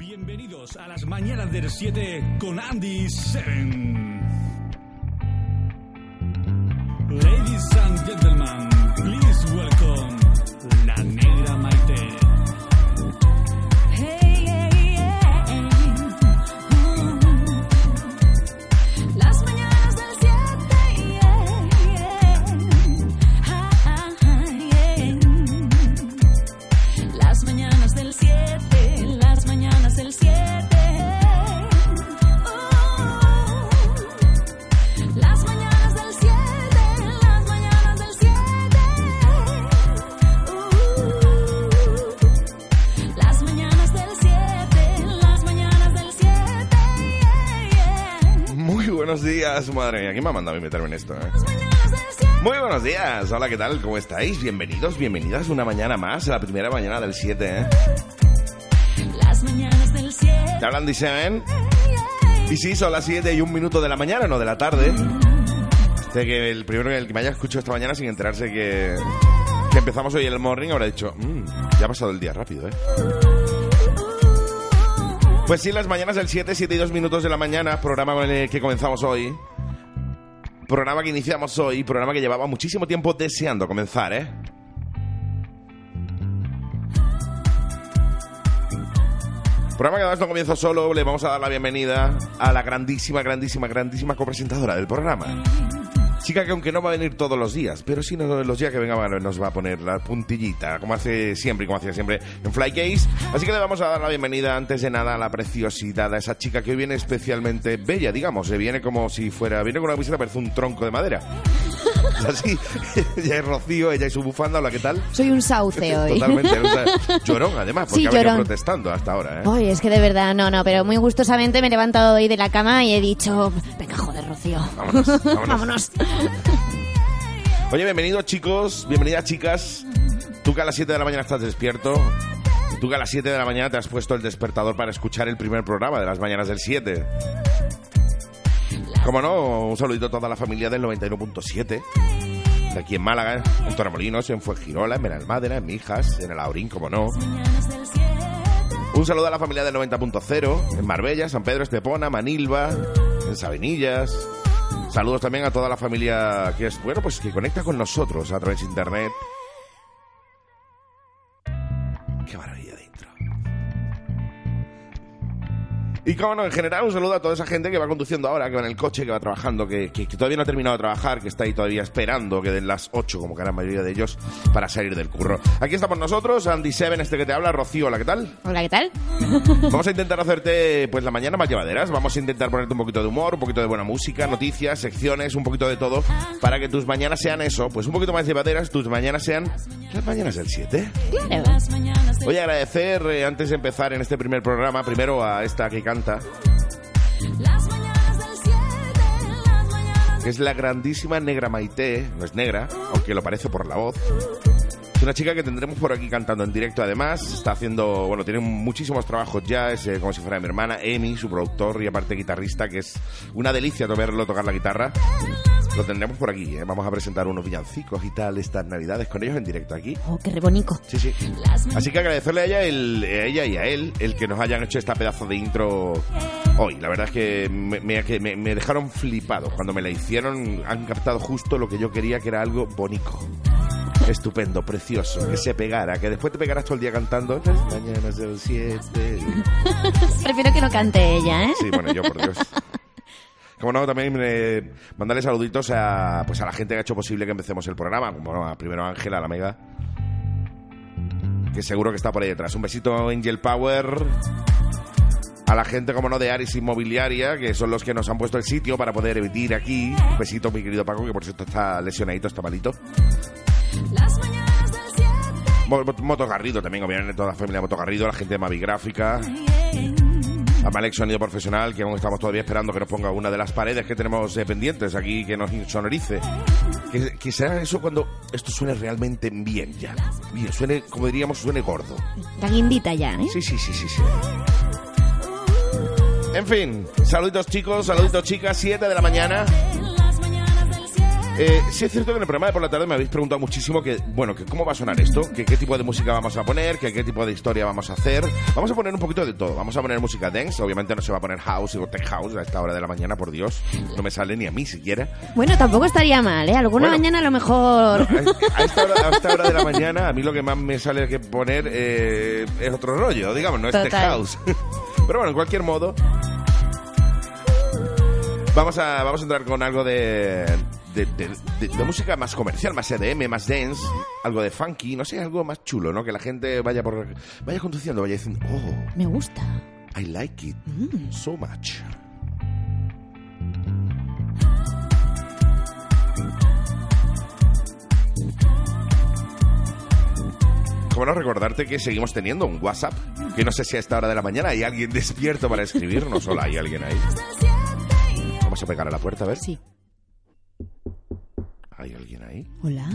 Bienvenidos a las mañanas del 7 con Andy 7. Ladies and gentlemen, madre mía. ¿Quién me ha mandado a meterme en esto? eh? 7. Muy buenos días. Hola, ¿qué tal? ¿Cómo estáis? Bienvenidos, bienvenidas una mañana más, la primera mañana del 7, ¿eh? Las mañanas del 7. Te hablan de Seven. Y sí, son las 7 y un minuto de la mañana, no de la tarde. Sé que el primero que- el que me haya escuchado esta mañana sin enterarse que, que empezamos hoy el morning habrá dicho, "Mm, ya ha pasado el día rápido, ¿eh? Pues sí, las mañanas del 7, 7 y 2 minutos de la mañana, programa con el que comenzamos hoy. Programa que iniciamos hoy, programa que llevaba muchísimo tiempo deseando comenzar, ¿eh? Programa que además no comienzo solo, le vamos a dar la bienvenida a la grandísima, grandísima, grandísima copresentadora del programa. Chica que aunque no va a venir todos los días, pero sí no- los días que venga nos va a poner la puntillita, como hace siempre y como hacía siempre en Flycase. Así que le vamos a dar la bienvenida antes de nada a la preciosidad, a esa chica que hoy viene especialmente bella, digamos, se viene como si fuera, viene con una camiseta parece un tronco de madera. Así, ella es Rocío, ella y su bufanda, hola, ¿qué tal? Soy un sauce hoy. Totalmente, llorón además, porque Sí, ha venido protestando hasta ahora, ¿eh? Ay, es que de verdad, no, no, pero muy gustosamente me he levantado hoy de la cama y he dicho, venga, Vámonos, vámonos. Vámonos. Oye, bienvenidos chicos, bienvenidas chicas. Tú que a las 7 de la mañana estás despierto. Tú que a las 7 de la mañana te has puesto el despertador para escuchar el primer programa de las mañanas del 7. Como no, un saludito a toda la familia del 91.7. De aquí en Málaga, en Torremolinos, en Fuengirola, en Benalmádena, en Mijas, en el Aurín, como no. Mañanas del 7. Un saludo a la familia del 90.0, en Marbella, San Pedro Estepona, Manilva, en. Saludos también a toda la familia que es, bueno, pues que conecta con nosotros a través de internet. Y como no, en general un saludo a toda esa gente que va conduciendo ahora, que va en el coche, que va trabajando, que, que- que todavía no ha terminado de trabajar, que está ahí todavía esperando que den las 8, como que la mayoría de ellos, para salir del curro. Aquí estamos nosotros, Andy Seven, este que te habla, Rocío, hola, ¿qué tal? Hola, ¿qué tal? Vamos a intentar hacerte pues la mañana más llevaderas. Vamos a intentar ponerte un poquito de humor, un poquito de buena música, noticias, secciones, un poquito de todo, para que tus mañanas sean eso, pues un poquito más llevaderas, tus mañanas sean las mañanas del 7. Claro. Voy a agradecer eh, antes de empezar en este primer programa, primero a esta que canta, Las mañanas del 7. Las mañanas que es la grandísima Negra Maite, no es negra, aunque lo parece por la voz. Una chica que tendremos por aquí cantando en directo además, está haciendo, bueno, tiene muchísimos trabajos ya, es eh, como si fuera mi hermana, Emi, su productor y aparte guitarrista, que es una delicia verlo tocar la guitarra. Lo tendremos por aquí, ¿eh? vamos a presentar unos villancicos y tal estas navidades con ellos en directo aquí. Oh, qué rebonico. Sí, sí. Así que agradecerle a ella, el- a ella y a él el que nos hayan hecho esta pedazo de intro hoy. La verdad es que me, me- me dejaron flipado. Cuando me la hicieron han captado justo lo que yo quería, que era algo bonito. Estupendo, precioso, que se pegara, que después te pegaras todo el día cantando mañanas del 7. Prefiero que no cante ella, ¿eh? Sí, bueno, yo por Dios. Como no, también eh, mandarle saluditos a, pues a la gente que ha hecho posible que empecemos el programa, como no, a primero Ángela, a la Mega, que seguro que está por ahí detrás. Un besito Angel Power, a la gente, como no, de Aris Inmobiliaria, que son los que nos han puesto el sitio para poder emitir aquí. Un besito, mi querido Paco, que por cierto está lesionadito, está malito. Las mañanas del 7. Mo- Mo- Moto Garrido también, obviamente, toda la familia de Moto Garrido, la gente de Mavi Gráfica. A Malek Sonido Profesional, que aún estamos todavía esperando que nos ponga una de las paredes que tenemos eh, pendientes aquí, que nos sonorice. Que, que sea eso cuando esto suene realmente bien ya. Bien, suene, como diríamos, suene gordo. La guindita ya, ¿eh? Sí, sí, sí, sí, sí. En fin, saluditos chicos, saluditos chicas, 7 de la mañana. Eh, sí es cierto que en el programa de por la tarde me habéis preguntado muchísimo que, bueno, que cómo va a sonar esto, que qué tipo de música vamos a poner, que qué tipo de historia vamos a hacer. Vamos a poner un poquito de todo. Vamos a poner música dance, obviamente no se va a poner house o tech house a esta hora de la mañana, por Dios. No me sale ni a mí siquiera. Bueno, tampoco estaría mal, ¿eh? Alguna Bueno. mañana a lo mejor... A esta, hora, a esta hora de la mañana, a mí lo que más me sale que poner eh, es otro rollo, digamos, no es tech house. Pero bueno, en cualquier modo, vamos a, vamos a entrar con algo de, de, de- de- de música más comercial, más EDM, más dance, algo de funky, no sé, algo más chulo, ¿no? Que la gente vaya por vaya conduciendo, vaya diciendo, oh, Me gusta. I like it so much. Como no recordarte que seguimos teniendo un WhatsApp, que no sé si a esta hora de la mañana hay alguien despierto para escribirnos, solo hay alguien ahí. Vamos a pegar a la puerta, a ver. Sí. ¿Hay alguien ahí? Hola.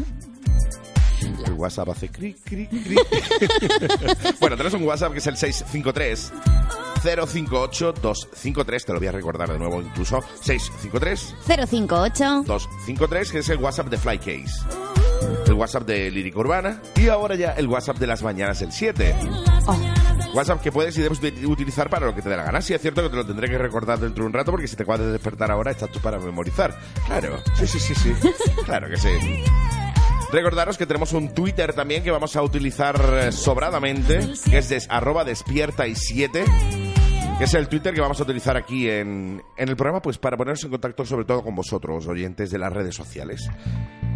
El WhatsApp hace cric, cric, cric. bueno, tenemos un WhatsApp que es el 653 058 253. Te lo voy a recordar de nuevo incluso. 653 058. 253, que es el WhatsApp de Flycase. El WhatsApp de Lírica Urbana. Y ahora ya el WhatsApp de las mañanas del 7. Oh, WhatsApp que puedes y debes de- utilizar para lo que te dé la gana. Sí, es cierto que te lo tendré que recordar dentro de un rato porque si te acabas de despertar ahora estás tú para memorizar. Claro, sí, sí, sí, sí. Claro que sí. Recordaros que tenemos un Twitter también que vamos a utilizar eh, sobradamente, que es des- arroba despierta y 7, que es el Twitter que vamos a utilizar aquí en, en el programa, pues para ponernos en contacto sobre todo con vosotros, oyentes de las redes sociales.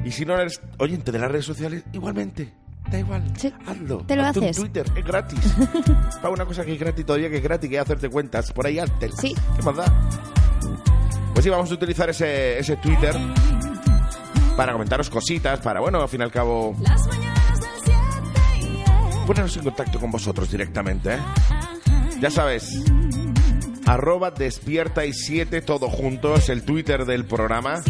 Y si no eres oyente de las redes sociales, igualmente. Da igual, Sí, hazlo. te lo Hazte un haces. Twitter, es gratis. Para una cosa que es gratis todavía, que es gratis, que es hacerte cuentas. Por ahí hazte. Sí. ¿Qué más da? Pues sí, vamos a utilizar ese, ese Twitter para comentaros cositas, para, bueno, al fin y al cabo, Las mañanas del 7 ponernos en contacto con vosotros directamente, ¿eh? Ya sabes, arroba despierta y 7 todo junto, es el Twitter del programa.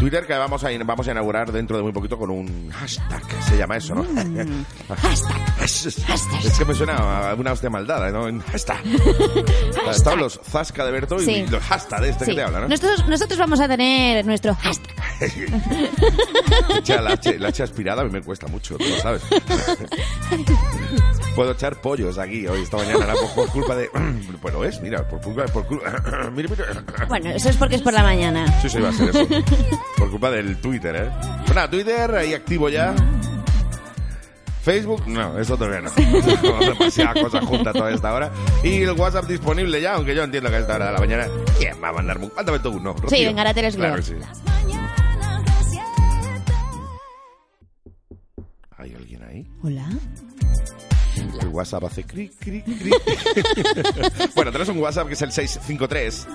Twitter que vamos a, vamos a inaugurar dentro de muy poquito con un hashtag, se llama eso, ¿no? hashtag. Es que me suena a una hostia maldada, ¿no? En hashtag. Estaban los Zasca de Berto y Sí. los hashtag de este sí. que te habla, ¿no? nosotros, nosotros vamos a tener nuestro hashtag. La, H, la H aspirada a mí me cuesta mucho, tú lo sabes. Puedo echar pollos aquí hoy, esta mañana, por, por culpa de... Bueno, es, mira, por culpa... Por culpa mira, mira. Bueno, eso es porque es por la mañana. Sí, sí, va a ser eso. Por culpa del Twitter, ¿eh? Pues nada, Twitter, ahí activo ya. Facebook, no, eso todavía no. Demasiadas cosas juntas toda esta hora. Y el WhatsApp disponible ya, aunque yo entiendo que a esta hora de la mañana... ¿Quién va a mandarme un... Mándame tú uno, Rocío. venga, ahora te les Claro leo. que sí. mañanas del 7 ¿Hay alguien ahí? Hola. El WhatsApp hace cric, cric, cric. bueno, tenemos un WhatsApp que es el 653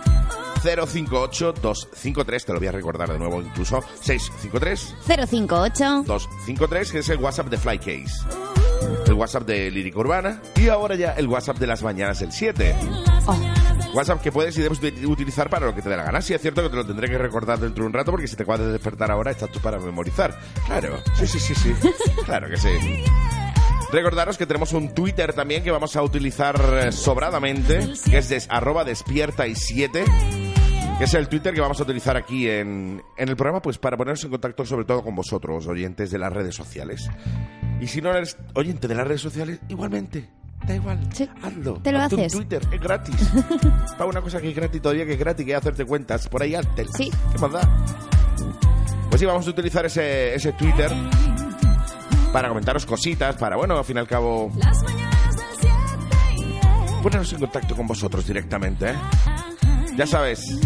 058 253. Te lo voy a recordar de nuevo incluso. 653 058. 253, que es el WhatsApp de Flycase. El WhatsApp de Lírica Urbana. Y ahora ya el WhatsApp de las mañanas del 7. Oh, WhatsApp que puedes y debes de- utilizar para lo que te dé la gana. Sí, es cierto que te lo tendré que recordar dentro de un rato porque si te acabas de despertar ahora estás tú para memorizar. Claro, sí, sí, sí, sí. Claro que sí. Recordaros que tenemos un Twitter también que vamos a utilizar eh, sobradamente, que es des- arroba despierta y 7, que es el Twitter que vamos a utilizar aquí en, en el programa, pues para ponernos en contacto sobre todo con vosotros, oyentes de las redes sociales. Y si no eres oyente de las redes sociales, igualmente. Da igual, Sí, hazlo. te lo Hazte un haces. Twitter, es gratis. Para una cosa que es gratis todavía, que es gratis, que es hacerte cuentas. Por ahí hazte. Sí. ¿Qué más da? Pues sí, vamos a utilizar ese, ese Twitter para comentaros cositas, para, bueno, al fin y al cabo, Las mañanas del 7 ponernos en contacto con vosotros directamente, ¿eh? Ya sabes,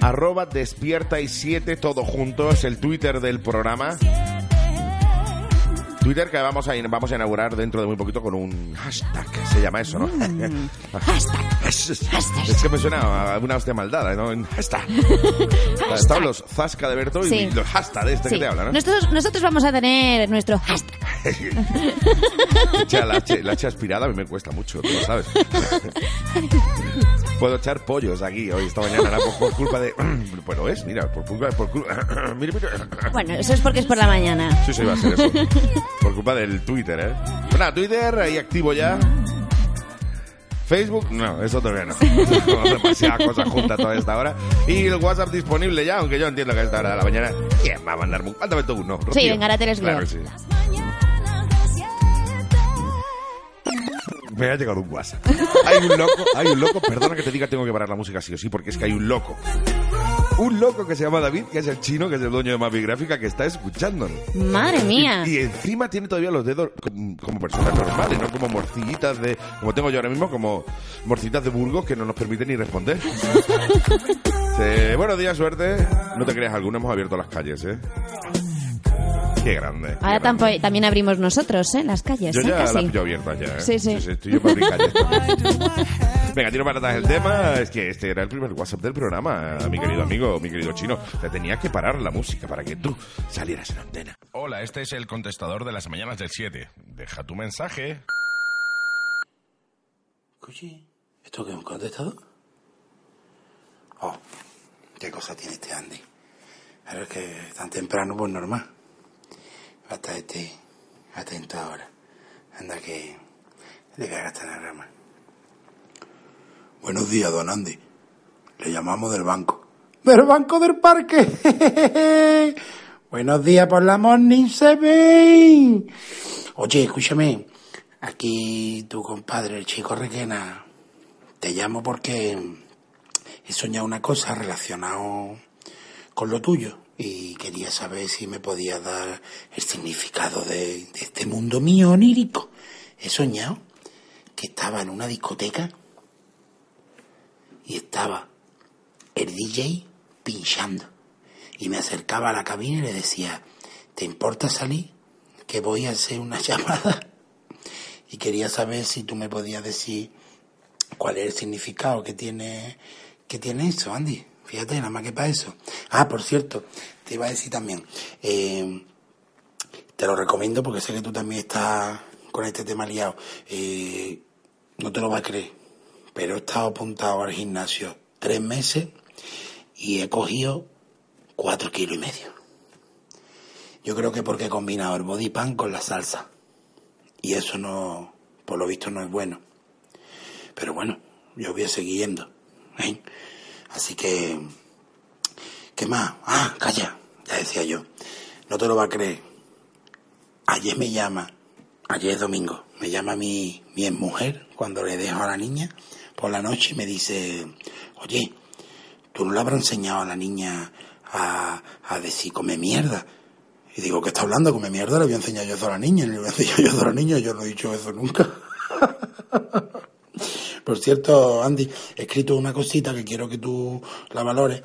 arroba despierta y 7 todo junto, es el Twitter del programa. Twitter que vamos a, vamos a inaugurar dentro de muy poquito con un hashtag, se llama eso, ¿no? hashtag. Es que me suena a una hostia maldada, ¿no? Hashtag. Estaban los Zasca de Berto y Sí. los hashtag de este sí. que te habla, ¿no? nosotros, nosotros vamos a tener nuestro hashtag. La, H, la H aspirada a mí me cuesta mucho, tú lo sabes. Puedo echar pollos aquí hoy, esta mañana, ¿no? por, por culpa de... Bueno, es, mira, por culpa... Por culpa mira, mira. Bueno, eso es porque es por la mañana. Sí, sí, va a ser eso. Por culpa del Twitter, ¿eh? Pues nada, Twitter, ahí activo ya. Facebook, no, eso todavía no. Demasiadas cosas juntas toda esta hora. Y el WhatsApp disponible ya, aunque yo entiendo que a esta hora de la mañana. ¿Quién va a mandarme un? Mándame tú uno. Rocío. venga, ahora te les Claro que sí. Me ha llegado un WhatsApp. Hay un loco, hay un loco, perdona que te diga, tengo que parar la música sí o sí, porque es que hay un loco. Un loco que se llama David, que es el chino, que es el dueño de Mavi Gráfica, que está escuchándonos. Madre mía. Y, y encima tiene todavía los dedos como, como personas normales, no como morcillitas de. Como tengo yo ahora mismo, como morcillitas de Burgos que no nos permiten ni responder. Sí, buenos días, suerte. No te creas, algunos hemos abierto las calles, ¿eh? Qué grande. qué Ahora grande. tampo- también abrimos nosotros, ¿eh? Las calles, Yo ¿eh? ya Casi. las pillo abiertas ya, ¿eh? Sí, sí. estoy yo para abrir calles. Venga, tiro para atrás el tema. Es que este era el primer WhatsApp del programa, mi querido amigo, mi querido chino. Te tenía que parar la música para que tú salieras en antena. Hola, este es el contestador de las mañanas del 7. Deja tu mensaje. Escuche, ¿esto qué es un contestador? Oh, qué cosa tiene este Andy. Pero es que tan temprano, pues normal. Hasta este atento ahora. Anda que le cagaste en la rama. Buenos días, don Andy. Le llamamos del banco. ¡Del banco del parque! Buenos días por la Morning Seven. Oye, escúchame. Aquí tu compadre, el chico Requena. Te llamo porque he soñado una cosa relacionada con lo tuyo y quería saber si me podías dar el significado de, de este mundo mío onírico. He soñado que estaba en una discoteca y estaba el DJ pinchando y me acercaba a la cabina y le decía, ¿te importa salir? Que voy a hacer una llamada. Y quería saber si tú me podías decir cuál es el significado que tiene, que tiene eso, Andy. Fíjate, nada más que para eso. Ah, por cierto, te iba a decir también, eh, te lo recomiendo porque sé que tú también estás con este tema liado. Eh, no te lo vas a creer, pero he estado apuntado al gimnasio tres meses y he cogido cuatro kilos y medio. Yo creo que porque he combinado el body pan con la salsa. Y eso no, por lo visto, no es bueno. Pero bueno, yo voy a seguir yendo. ¿eh? Así que, ¿qué más? Ah, calla, ya decía yo. No te lo va a creer. Ayer me llama, ayer es domingo, me llama mi, mi mujer cuando le dejo a la niña por la noche y me dice, oye, ¿tú no le habrás enseñado a la niña a, a decir come mierda? Y digo, ¿qué está hablando? Come mierda, le voy a enseñar yo eso a la niña, le voy a enseñar yo eso a la niña, yo no he dicho eso nunca. Por cierto, Andy, he escrito una cosita que quiero que tú la valores,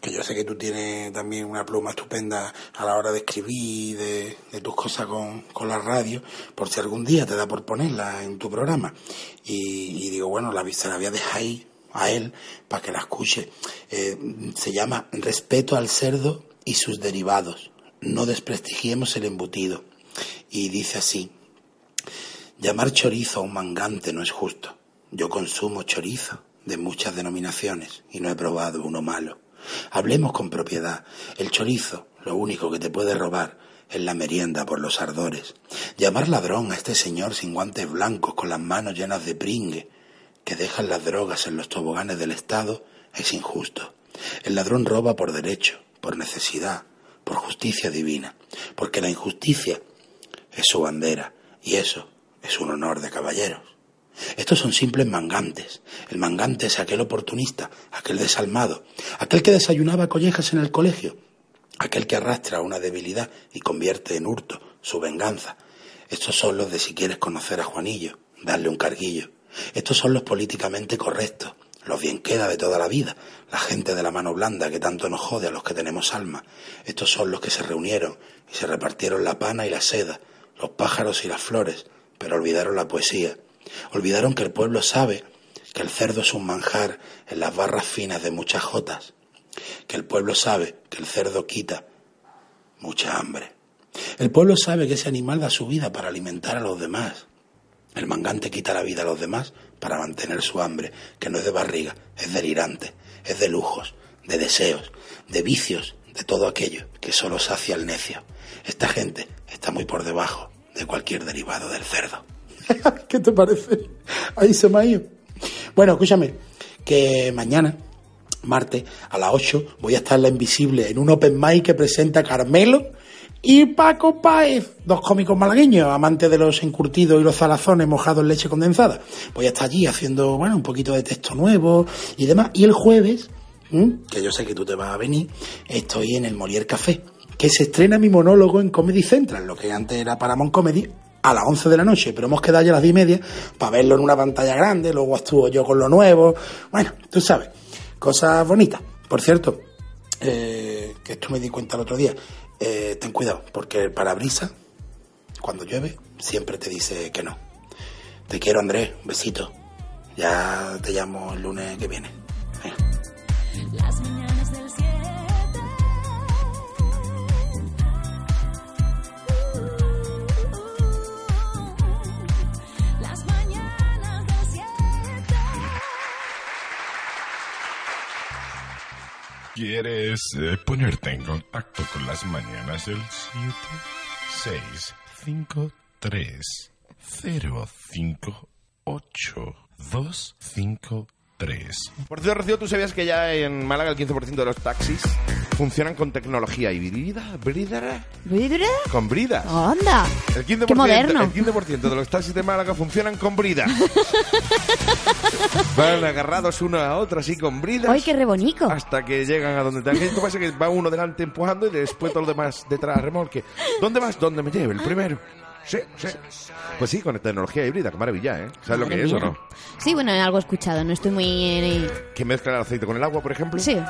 que yo sé que tú tienes también una pluma estupenda a la hora de escribir de, de tus cosas con, con la radio, por si algún día te da por ponerla en tu programa. Y, digo, bueno, la, se la voy a dejar ahí a él para que la escuche. Eh, se llama Respeto al cerdo y sus derivados. No desprestigiemos el embutido. Y dice así, llamar chorizo a un mangante no es justo. Yo consumo chorizo de muchas denominaciones y no he probado uno malo. Hablemos con propiedad. El chorizo, lo único que te puede robar es la merienda por los ardores. Llamar ladrón a este señor sin guantes blancos con las manos llenas de pringue que dejan las drogas en los toboganes del Estado es injusto. El ladrón roba por derecho, por necesidad, por justicia divina, porque la injusticia es su bandera y eso es un honor de caballeros. Estos son simples mangantes. El mangante es aquel oportunista, aquel desalmado, aquel que desayunaba collejas en el colegio, aquel que arrastra una debilidad y convierte en hurto su venganza. Estos son los de si quieres conocer a Juanillo, darle un carguillo. Estos son los políticamente correctos, los bien queda de toda la vida, la gente de la mano blanda que tanto nos jode a los que tenemos alma. Estos son los que se reunieron y se repartieron la pana y la seda, los pájaros y las flores, pero olvidaron la poesía. Olvidaron que el pueblo sabe que el cerdo es un manjar en las barras finas de muchas jotas, que el pueblo sabe que el cerdo quita mucha hambre. El pueblo sabe que ese animal da su vida para alimentar a los demás. El mangante quita la vida a los demás para mantener su hambre, que no es de barriga, es delirante, es de lujos, de deseos, de vicios, de todo aquello que solo sacia el necio. Esta gente está muy por debajo de cualquier derivado del cerdo. ¿Qué te parece? Ahí se me ha ido. Bueno, escúchame, que mañana, martes, a las 8, voy a estar en La Invisible en un open mic que presenta Carmelo y Paco Páez, dos cómicos malagueños, amantes de los encurtidos y los zalazones mojados en leche condensada. Voy a estar allí haciendo, bueno, un poquito de texto nuevo y demás. Y el jueves, que yo sé que tú te vas a venir, estoy en el Molière Café, que se estrena mi monólogo en Comedy Central, lo que antes era Paramount Comedy, a las 11 de la noche, pero hemos quedado ya a las 10 y media para verlo en una pantalla grande, luego estuvo yo con lo nuevo. Bueno, tú sabes, cosas bonitas. Por cierto, eh, que esto me di cuenta el otro día, eh, ten cuidado, porque el parabrisas, cuando llueve, siempre te dice que no. Te quiero, Andrés, un besito. Ya te llamo el lunes que viene. ¿Quieres eh, ponerte en contacto con las mañanas del 7? 6, 5, 3, 0, 5, 8, 2, 5, 3. Por cierto, Rocío, ¿tú sabías que ya en Málaga el 15% de los taxis funcionan con tecnología híbrida? ¿Brida? ¿Bridre? Con bridas. ¡Onda! El 15%, ¡Qué moderno! el 15% de los taxis de Málaga funcionan con brida. Van agarrados uno a otro así con bridas. ¡Ay, qué rebonico! Hasta que llegan a donde tengan que ir. Pasa que va uno delante empujando y después todo lo demás detrás remolque. ¿Dónde vas? ¿Dónde me lleve? El primero. Sí, sí. Pues sí, con tecnología híbrida, qué maravilla, ¿eh? ¿Sabes lo que es o no? Sí, bueno, algo he escuchado, no estoy muy... Que mezcla el aceite con el agua, por ejemplo. Sí.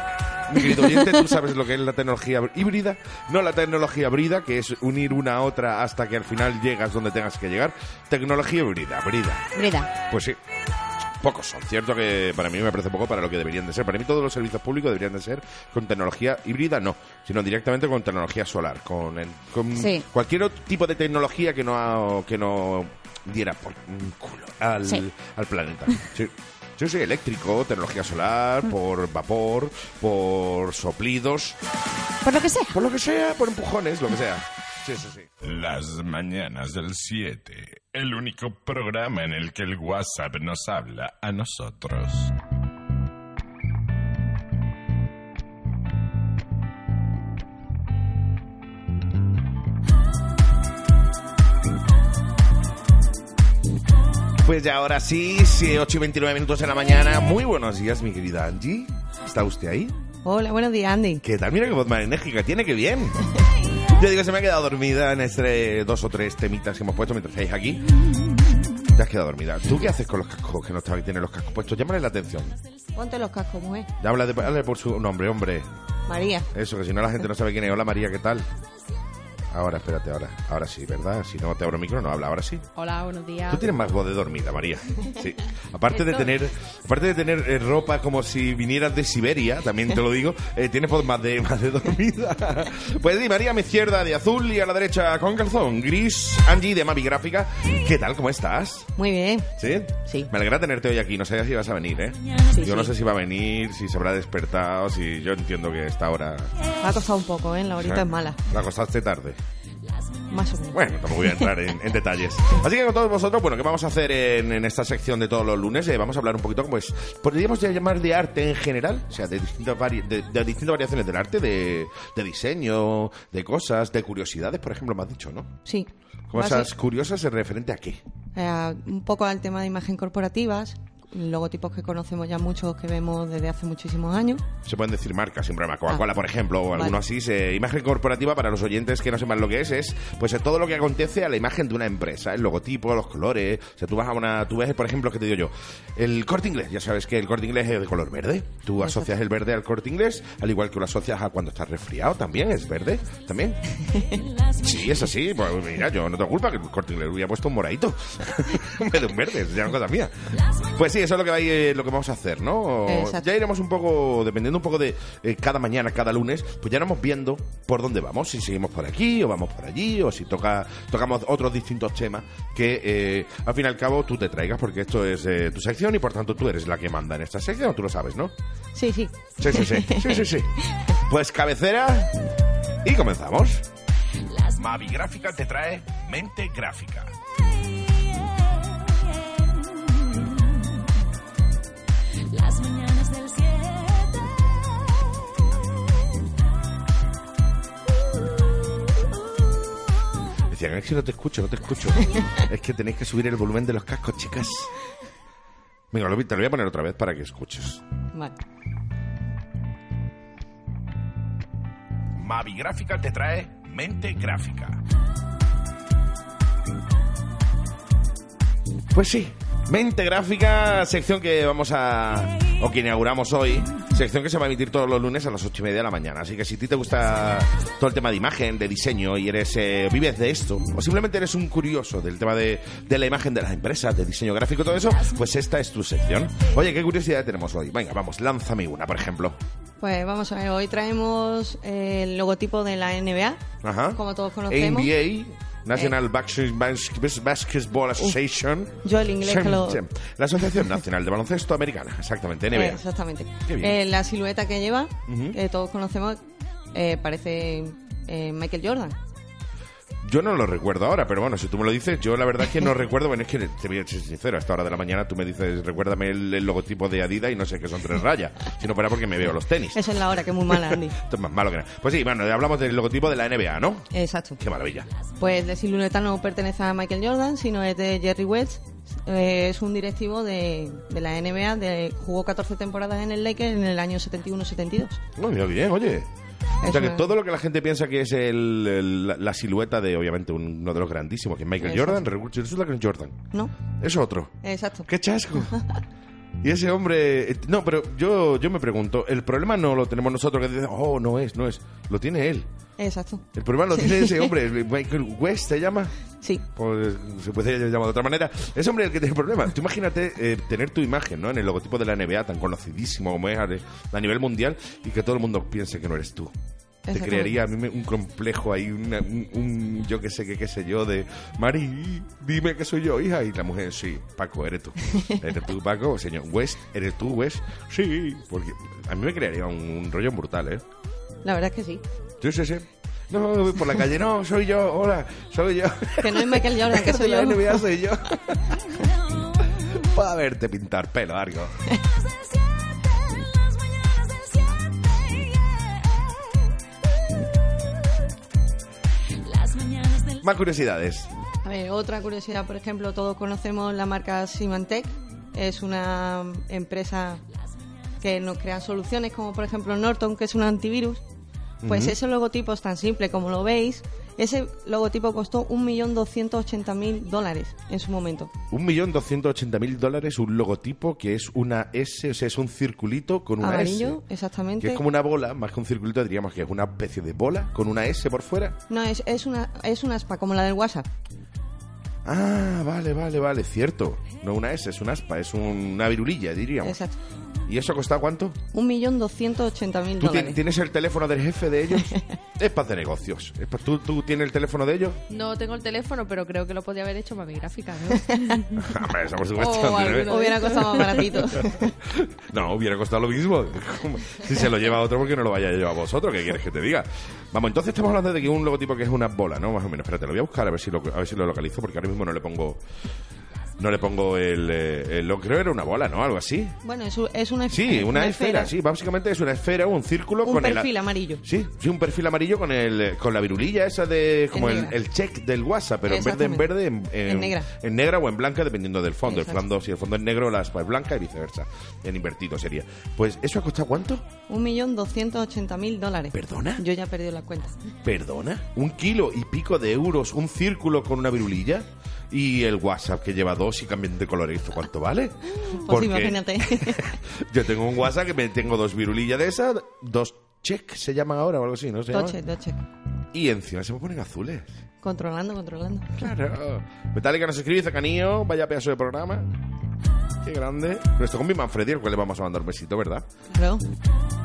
Mi querido oyente, ¿tú sabes lo que es la tecnología híbrida? No la tecnología brida, que es unir una a otra hasta que al final llegas donde tengas que llegar. Tecnología híbrida, brida. Brida. Pues sí. Pocos son. Cierto que para mí me parece poco para lo que deberían de ser. Para mí todos los servicios públicos deberían de ser con tecnología híbrida, no, sino directamente con tecnología solar, con, el- con Sí. cualquier otro tipo de tecnología que no, que no diera por un culo al, Sí. al planeta. Sí. Sí, sí, eléctrico, tecnología solar, por vapor, por soplidos, Por lo que sea. por lo que sea, por empujones, lo que sea. Sí, sí, sí. Las mañanas del 7. El único programa en el que el WhatsApp nos habla a nosotros. Pues ya ahora sí, sí, 8 y 29 minutos de la mañana. Muy buenos días, mi querida Angie. ¿Está usted ahí? Hola, buenos días, Andy. ¿Qué tal? Mira qué voz más enérgica tiene, qué bien. Yo digo, se me ha quedado dormida en este dos o tres temitas que hemos puesto mientras estáis aquí. Te has quedado dormida. ¿Tú qué haces con los cascos que no estaba que tienen los cascos puestos? Llámale la atención. Ponte los cascos, mujer. Ya habla, de, habla por su nombre, hombre. María. Eso, que si no la gente no sabe quién es. Hola María, ¿qué tal? Ahora, espérate, ahora. Ahora sí, ¿verdad? Si no te abro el micro, no habla. Ahora sí. Hola, buenos días. Tú tienes más voz de dormida, María. Sí. Aparte de tener, aparte de tener eh, ropa como si vinieras de Siberia, también te lo digo, eh, tienes voz más de, más de dormida. Pues sí, María a mi izquierda de azul y a la derecha con calzón gris. Angie de Mavi Gráfica. ¿Qué tal? ¿Cómo estás? Muy bien. ¿Sí? Sí. Me alegra tenerte hoy aquí. No sé si vas a venir, ¿eh? Sí, yo no sí. sé si va a venir, si se habrá despertado, si yo entiendo que esta hora... Me ha costado un poco, ¿eh? La horita es mala. La acostaste tarde. Más o menos. Bueno, tampoco voy a entrar en, en detalles. Así que con todos vosotros, bueno, ¿qué vamos a hacer en, en esta sección de todos los lunes? Eh, vamos a hablar un poquito, pues, podríamos llamar de arte en general, o sea, de distintas, vari- de, de distintas variaciones del arte, de, de diseño, de cosas, de curiosidades, por ejemplo, me has dicho, ¿no? Sí. Cosas curiosas en referente a qué. eh, un poco al tema de imagen corporativas, logotipos que conocemos ya muchos que vemos desde hace muchísimos años. Se pueden decir marcas sin problema. Coca-Cola, Ah. por ejemplo, o alguno Vale. así. se- imagen corporativa, para los oyentes que no sepan lo que es, es pues eh, todo lo que acontece a la imagen de una empresa. El logotipo, los colores. O sea, tú vas a una... Tú ves, por ejemplo, que te digo yo, el corte inglés. Ya sabes que el corte inglés es de color verde. Tú asocias el verde al corte inglés, al igual que lo asocias a cuando estás resfriado. También es verde. También. Sí, es así. Pues mira, yo no tengo culpa que el corte inglés hubiera puesto un moradito. en vez de un verde. Es una cosa mía. Pues sí, eso es lo que, va a ir- lo que vamos a hacer, ¿no? Exacto. Ya iremos un poco, dependiendo un poco de eh, cada mañana, cada lunes, pues ya iremos viendo por dónde vamos. Si seguimos por aquí o vamos por allí, o si toca tocamos otros distintos temas que eh, al fin y al cabo tú te traigas, porque esto es eh, tu sección y por tanto tú eres la que manda en esta sección, tú lo sabes, ¿no? Sí, sí. Sí, sí, sí. Sí, sí, sí. Pues cabecera y comenzamos. Mavi Gráfica te trae Mente Gráfica. Es que no te escucho, no te escucho. es que tenéis que subir el volumen de los cascos, chicas. Venga, lo- te lo voy a poner otra vez para que escuches. Vale. Mavi Gráfica te trae Mente Gráfica. Pues sí, Mente Gráfica, sección que vamos a... o que inauguramos hoy, sección que se va a emitir todos los lunes a las ocho y media de la mañana. Así que si a ti te gusta todo el tema de imagen, de diseño y eres eh, vives de esto, o simplemente eres un curioso del tema de, de la imagen de las empresas, de diseño gráfico y todo eso, pues esta es tu sección. Oye, ¿qué curiosidad tenemos hoy? Venga, vamos, lánzame una, por ejemplo. Pues vamos a ver, hoy traemos el logotipo de la NBA, Ajá. como todos conocemos. NBA, National Bas- Basketball Association. yo el inglés que lo- La Asociación Nacional de Baloncesto Americana, exactamente, NBA. Eh, exactamente. Eh, la silueta que lleva, que todos conocemos, eh, parece eh, Michael Jordan. Yo no lo recuerdo ahora, pero bueno, si tú me lo dices, yo la verdad es que no recuerdo. Bueno, es que te voy a ser sincero, a esta hora de la mañana tú me dices, recuérdame el, el logotipo de Adidas y no sé que son tres rayas, si no fuera porque me veo los tenis. Esa es la hora, que es muy mala, Andy. Esto es más malo que nada. Pues sí, bueno, hablamos del logotipo de la NBA, ¿no? Exacto. Qué maravilla. Pues la silueta no pertenece a Michael Jordan, sino es de Jerry West. Eh, es un directivo de, de la NBA, de, jugó 14 temporadas en el Lakers en el año 71-72. Muy bien, oye. O sea que todo lo que la gente piensa que es el- el- la, la silueta de, obviamente, uno de los grandísimos, que es Michael Exacto. Jordan, es Jordan. ¿No? Es otro. Exacto. ¡Qué chasco! Y ese hombre... eh, No, pero yo, yo me pregunto, el problema no lo tenemos nosotros, que dicen, oh, no es, no es. Lo tiene él. Exacto. El problema lo tiene ese hombre, Michael West se llama. Sí. Pues se puede llamar de otra manera. Ese hombre es el que tiene el problema. Tú imagínate eh, tener tu imagen ¿no? en el logotipo de la NBA, tan conocidísimo como es a, a nivel mundial, y que todo el mundo piense que no eres tú. Te crearía a mí un complejo ahí, una- un, un yo que sé, que qué sé yo, de Mari, dime que soy yo, hija. Y la mujer, sí, Paco, eres tú. ¿Eres tú, Paco? Señor West, ¿eres tú, West? Sí, porque a mí me crearía un, un rollo brutal, ¿eh? La verdad es que sí. Sí, sí, sí. No, voy por la calle, no, soy yo, hola, soy yo. Que no es Michael Jordan, que soy la yo. NBA soy yo. Para verte pintar pelo largo. Más curiosidades. A ver, otra curiosidad, por ejemplo, todos conocemos la marca Symantec. Es una empresa que nos crea soluciones como por ejemplo Norton, que es un antivirus. Pues ese logotipo es tan simple como lo veis. Ese logotipo costó 1.280.000 dólares en su momento. Un millón doscientos ochenta mil dólares, un logotipo que es una S, o sea, es un circulito con una Amarillo, S. exactamente. Que es como una bola, más que un circulito, diríamos que es una especie de bola con una S por fuera. No, es, es, una, es una aspa, como la del WhatsApp. Ah, vale, vale, vale, cierto. No una S, es una aspa, es un- una virulilla, diríamos. Exacto. ¿Y eso costaba cuánto? 1.280.000 ¿Tú ti- dólares. tienes el teléfono del jefe de ellos? es para hacer negocios. Es pa- ¿Tú, ¿Tú tienes el teléfono de ellos? No tengo el teléfono, pero creo que lo podía haber hecho Mami Gráfica, ¿no? Hombre, eso por supuesto. Hubiera costado más baratito. No, hubiera costado lo mismo. Si se lo lleva otro, porque no lo vaya a llevar vosotros? ¿Qué quieres que te diga? Vamos, entonces estamos hablando de que un logotipo que es una bola, ¿no? Más o menos. Espérate, lo voy a buscar a ver si lo, a ver si lo localizo, porque ahora mismo no le pongo... No le pongo el, eh, el- lo creo era una bola, ¿no? Algo así. Bueno, es, es una, Sí, una, esfera, sí, básicamente es una esfera, un círculo Un con el perfil amarillo. Sí, sí, un perfil amarillo con el con la virulilla esa de como el, el check del WhatsApp, pero en vez de en verde en, En negra. en negra o en blanca dependiendo del fondo. El fondo, si el fondo es negro, la aspa es blanca y viceversa. En invertido sería. Pues eso ha costado cuánto? 1.280.000 dólares. ¿Perdona? Yo ya he perdido la cuenta. Perdona, un kilo y pico de euros, un círculo con una virulilla y el WhatsApp que lleva dos y cambian de color. ¿Esto cuánto vale? Pues imagínate. yo tengo un WhatsApp que me tengo dos virulillas de esas, dos check se llaman ahora o algo así, ¿no? Se llaman? Doche, doche. Y encima se me ponen azules. Controlando, controlando. Claro. Metallica nos escribe, Canillo, vaya pedazo de programa. Qué grande. Nuestro compi Manfredi, al cual le vamos a mandar un besito, ¿verdad? Claro.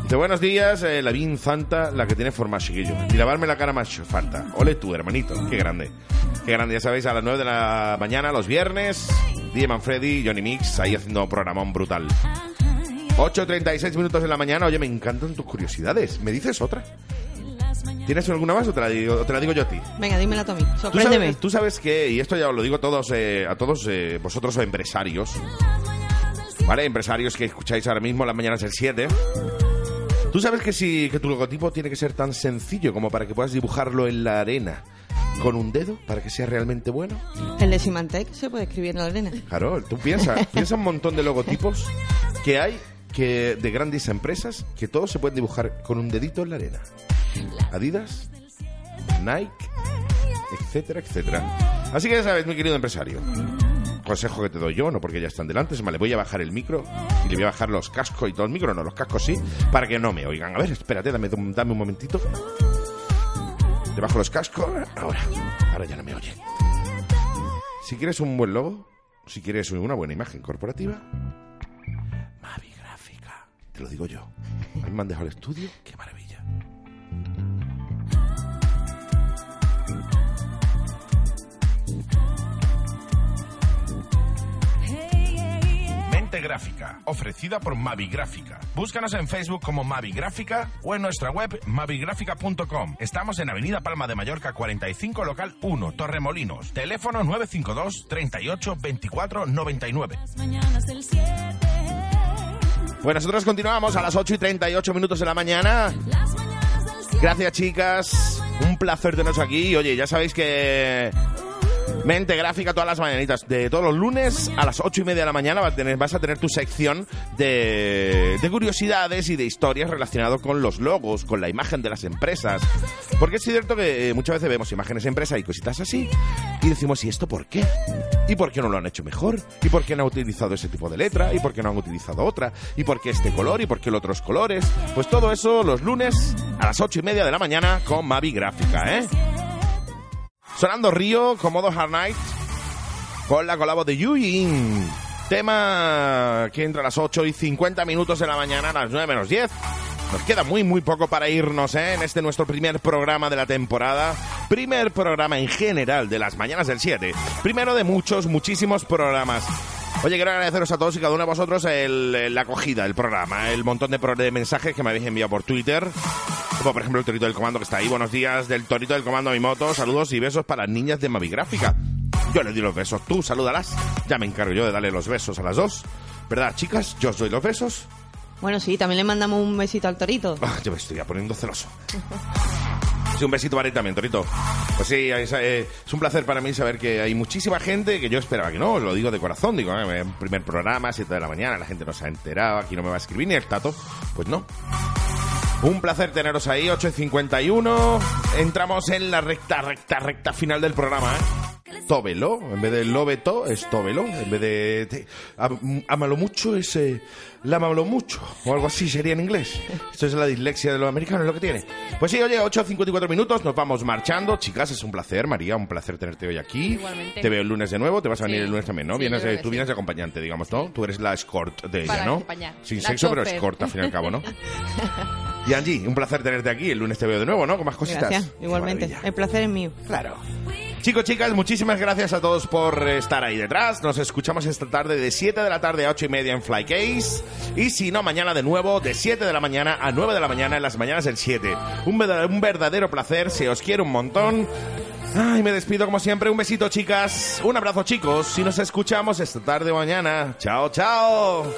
Dice, buenos días, eh, la Vin Zanta, la que tiene forma chiquillo. Y lavarme la cara más falta. Ole tú, hermanito. Qué grande. Qué grande, ya sabéis, a las 9 de la mañana, los viernes, DJ Manfredi, Johnny Mix, ahí haciendo un programón brutal. 8.36 minutos de la mañana. Oye, me encantan tus curiosidades. ¿Me dices otra? ¿Tienes alguna más o te la digo, o te la digo yo a ti? Venga, dímela tú a mí. Tú Sorpréndeme. sabes, tú sabes que, y esto ya os lo digo a todos, eh, a todos eh, vosotros empresarios, ¿vale? Empresarios que escucháis ahora mismo las mañanas del 7. Tú sabes que si que tu logotipo tiene que ser tan sencillo como para que puedas dibujarlo en la arena con un dedo para que sea realmente bueno? El de Symantec se puede escribir en la arena. Claro, tú piensas, piensa un montón de logotipos que hay que de grandes empresas que todos se pueden dibujar con un dedito en la arena. Adidas, Nike, etcétera, etcétera. Así que ya sabes, mi querido empresario. Consejo que te doy yo, no porque ya están delante, se me le voy a bajar el micro y le voy a bajar los cascos y todo el micro, no, los cascos sí, para que no me oigan. A ver, espérate, dame, dame un momentito. Le bajo los cascos, ahora, ahora ya no me oyen. Si quieres un buen logo, si quieres una buena imagen corporativa, Mavi Gráfica. Te lo digo yo. A mí me han dejado el estudio, qué maravilla. Gráfica, ofrecida por Mavi Gráfica. Búscanos en Facebook como Mavi Gráfica o en nuestra web mavigráfica.com. Estamos en Avenida Palma de Mallorca 45, local 1, Torremolinos. Teléfono 952 38 24 99. Mañanas del 7. Pues nosotros continuamos a las 8 y 38 minutos de la mañana. Las mañanas del 7. Gracias, chicas. Un placer teneros aquí. Oye, ya sabéis que Mente Gráfica todas las mañanitas. De todos los lunes a las 8 y media de la mañana vas a tener, vas a tener tu sección de, de curiosidades y de historias relacionadas con los logos, con la imagen de las empresas. Porque es cierto que eh, muchas veces vemos imágenes de empresa y cositas así y decimos, ¿y esto por qué? ¿Y por qué no lo han hecho mejor? ¿Y por qué no han utilizado ese tipo de letra? ¿Y por qué no han utilizado otra? ¿Y por qué este color? ¿Y por qué el otros colores? Pues todo eso los lunes a las 8 y media de la mañana con Mavi Gráfica, ¿eh? Sonando Río, Comodo Hard Night, con la colabo de Yuyin. Tema que entra a las 8 y 50 minutos de la mañana, a las 9 menos 10. Nos queda muy, muy poco para irnos, ¿eh? En este nuestro primer programa de la temporada. Primer programa en general de las mañanas del 7. Primero de muchos, muchísimos programas. Oye, quiero agradeceros a todos y cada uno de vosotros el- la acogida del programa, el montón de, de mensajes que me habéis enviado por Twitter. Como por ejemplo el Torito del Comando que está ahí. Buenos días del Torito del Comando a mi moto. Saludos y besos para las niñas de Mavigráfica. Yo les di los besos, tú salúdalas. Ya me encargo yo de darle los besos a las dos. ¿Verdad, chicas? Yo os doy los besos. Bueno, sí, también le mandamos un besito al torito. Ah, yo me estoy ya poniendo celoso. Sí, un besito para ti también, Torito. Pues sí, es, eh, es un placer para mí saber que hay muchísima gente que yo esperaba que no, os lo digo de corazón, digo, eh, primer programa, 7 de la mañana, la gente no se ha enterado, aquí no me va a escribir ni el tato, pues no. Un placer teneros ahí, 8.51. Entramos en la recta, recta, recta final del programa, ¿eh? Tóbelo, en vez de lobeto es tóbelo, en vez de te- am- amalo mucho es eh, lámalo mucho, o algo así sería en inglés. Esto es la dislexia de los americanos, lo que tiene. Pues sí, oye, 8.54 minutos, nos vamos marchando. Chicas, es un placer, María, un placer tenerte hoy aquí. Igualmente. Te veo el lunes de nuevo, te vas a venir Sí. el lunes también, ¿no? Sí, Vienes, tú sí. vienes de acompañante, digamos, ¿no? Tú eres la escort de ella, Para ¿no? acompañar. Sin La sexo, pero chauffeur. escort al fin y al cabo, ¿no? Y Angie, un placer tenerte aquí. El lunes te veo de nuevo, ¿no? Con más cositas. Gracias, igualmente. El placer es mío. Claro. Chicos, chicas, muchísimas gracias a todos por estar ahí detrás. Nos escuchamos esta tarde de 7 de la tarde a 8 y media en Flycase. Y si no, mañana de nuevo de 7 de la mañana a 9 de la mañana en las mañanas del 7. Un un verdadero placer, se os quiere un montón. Ay, me despido como siempre. Un besito, chicas. Un abrazo, chicos. Si nos escuchamos esta tarde o mañana. Chao, chao.